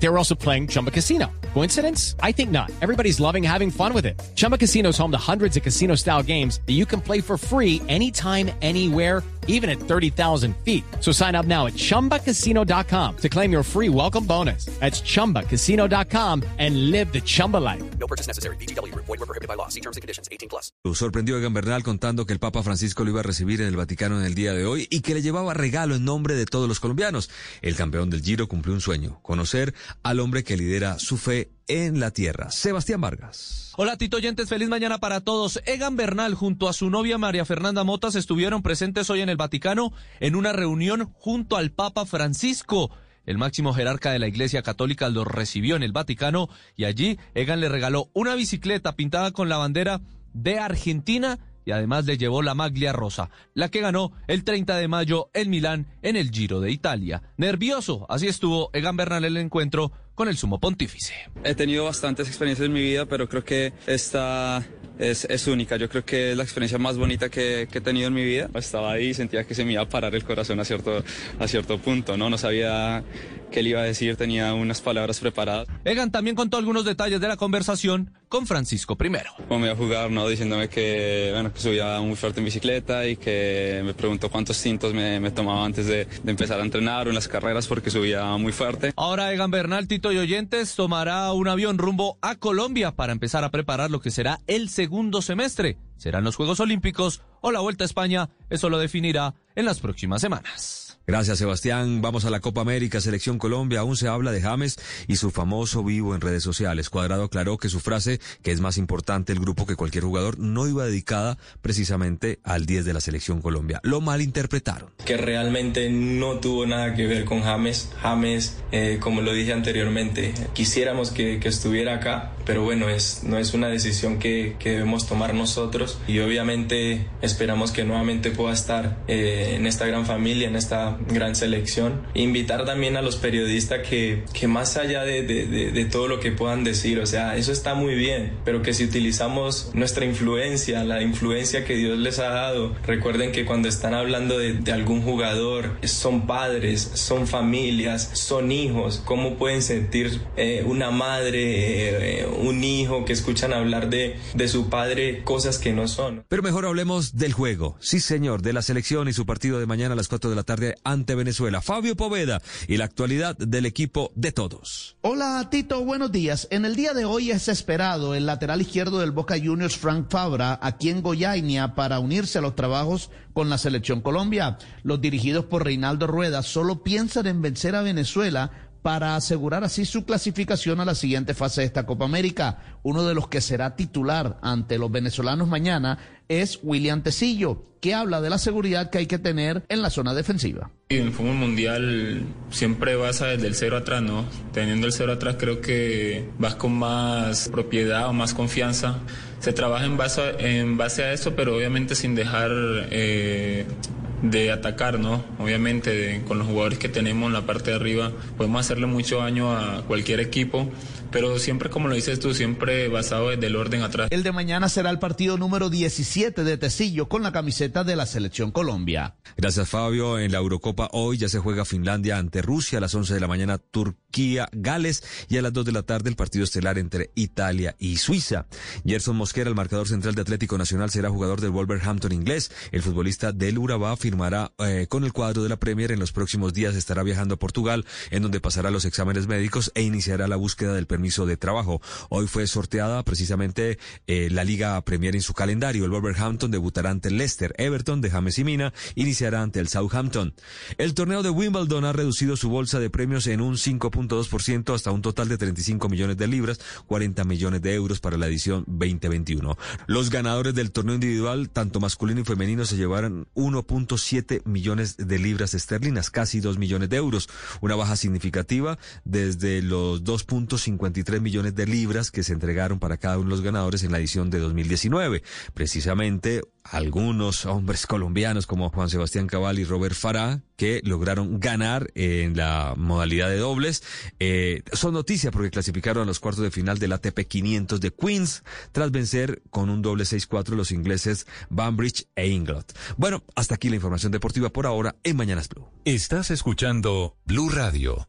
They were also playing Chumba Casino. Coincidence? I think not. Everybody's loving having fun with it. Chumba Casino is home to hundreds of casino style games that you can play for free anytime, anywhere, even at 30,000 feet. So sign up now at chumbacasino.com to claim your free welcome bonus. That's chumbacasino.com and live the Chumba life. No purchase necessary. BGW. Void were prohibited by law. See terms and conditions. 18 plus. Sorprendió a Egan Bernal contando que el Papa Francisco lo iba a recibir en el Vaticano en el día de hoy y que le llevaba regalo en nombre de todos los colombianos. El campeón del Giro cumplió un sueño, conocer al hombre que lidera su fe en la tierra. Sebastián Vargas. Hola Tito Oyentes, feliz mañana para todos. Egan Bernal junto a su novia María Fernanda Motas estuvieron presentes hoy en el Vaticano en una reunión junto al Papa Francisco. El máximo jerarca de la Iglesia Católica los recibió en el Vaticano y allí Egan le regaló una bicicleta pintada con la bandera de Argentina y además le llevó la maglia rosa, la que ganó el 30 de mayo en Milán en el Giro de Italia. Nervioso, así estuvo Egan Bernal en el encuentro con el sumo pontífice. He tenido bastantes experiencias en mi vida, pero creo que esta es, es única. Yo creo que es la experiencia más bonita que, que, he tenido en mi vida. Estaba ahí y sentía que se me iba a parar el corazón a cierto, a cierto punto, ¿no? No sabía qué le iba a decir, tenía unas palabras preparadas. Egan también contó algunos detalles de la conversación con Francisco I. Me iba a jugar, ¿no? Diciéndome que, bueno, que subía muy fuerte en bicicleta y que me preguntó cuántos tintos me, me tomaba antes de, de, empezar a entrenar o en las carreras porque subía muy fuerte. Ahora Egan Bernal, Tito y Oyentes tomará un avión rumbo a Colombia para empezar a preparar lo que será el segundo semestre. ¿Serán los Juegos Olímpicos o la Vuelta a España? Eso lo definirá en las próximas semanas. Gracias, Sebastián. Vamos a la Copa América, Selección Colombia. Aún se habla de James y su famoso vivo en redes sociales. Cuadrado aclaró que su frase, que es más importante el grupo que cualquier jugador, no iba dedicada precisamente al 10 de la Selección Colombia. Lo malinterpretaron. Que realmente no tuvo nada que ver con James. James, eh, como lo dije anteriormente, quisiéramos que, que, estuviera acá, pero bueno, es, no es una decisión que, que, debemos tomar nosotros y obviamente esperamos que nuevamente pueda estar eh, en esta gran familia, en esta gran selección. Invitar también a los periodistas que, que más allá de, de, de, de, todo lo que puedan decir, o sea, eso está muy bien, pero que si utilizamos nuestra influencia, la influencia que Dios les ha dado, recuerden que cuando están hablando de, algún jugador, son padres, son familias, son hijos, ¿cómo pueden sentir eh, una madre, eh, un hijo que escuchan hablar de, de su padre cosas que no son? Pero mejor hablemos del juego, sí señor, de la selección y su partido de mañana a las 4 de la tarde ante Venezuela. Fabio Poveda y la actualidad del equipo de todos. Hola Tito, buenos días. En el día de hoy es esperado el lateral izquierdo del Boca Juniors, Frank Fabra, aquí en Goiânia para unirse a los trabajos con la selección Colombia. Los dirigidos por Reinaldo Rueda solo piensan en vencer a Venezuela para asegurar así su clasificación a la siguiente fase de esta Copa América. Uno de los que será titular ante los venezolanos mañana es William Tecillo, que habla de la seguridad que hay que tener en la zona defensiva. En el fútbol mundial siempre vas desde el cero atrás, ¿no? Teniendo el cero atrás creo que vas con más propiedad o más confianza. Se trabaja en base, en base a eso, pero obviamente sin dejar eh, de atacar, ¿no? Obviamente con los jugadores que tenemos en la parte de arriba podemos hacerle mucho daño a cualquier equipo, pero siempre como lo dices tú, siempre basado desde el orden atrás. El de mañana será el partido número 17 de Tecillo con la camiseta de la Selección Colombia. Gracias Fabio, en la Eurocopa hoy ya se juega Finlandia ante Rusia a las 11 de la mañana, Turquía, Gales y a las 2 de la tarde el partido estelar entre Italia y Suiza. Gerson Mosquera, el marcador central de Atlético Nacional, será jugador del Wolverhampton inglés. El futbolista del Urabá firmará eh, con el cuadro de la Premier en los próximos días, estará viajando a Portugal, en donde pasará los exámenes médicos e iniciará la búsqueda del permiso de trabajo. Hoy fue sorteada precisamente eh, la Liga Premier en su calendario. El Wolverhampton debutará ante el Leicester. Everton de James y Mina iniciará ante el Southampton. El torneo de Wimbledon ha reducido su bolsa de premios en un 5.2% hasta un total de 35 millones de libras, 40 millones de euros para la edición 2021. Los ganadores del torneo individual, tanto masculino y femenino, se llevaron 1.7 millones de libras esterlinas, casi 2 millones de euros, una baja significativa desde los 2.50 53 millones de libras que se entregaron para cada uno de los ganadores en la edición de 2019. Precisamente algunos hombres colombianos como Juan Sebastián Cabal y Robert Farah que lograron ganar en la modalidad de dobles. Eh, son noticias porque clasificaron a los cuartos de final del ATP 500 de Queens tras vencer con un doble 6-4 los ingleses Banbridge e Inglot. Bueno, hasta aquí la información deportiva por ahora en Mañanas Blue. Estás escuchando Blue Radio.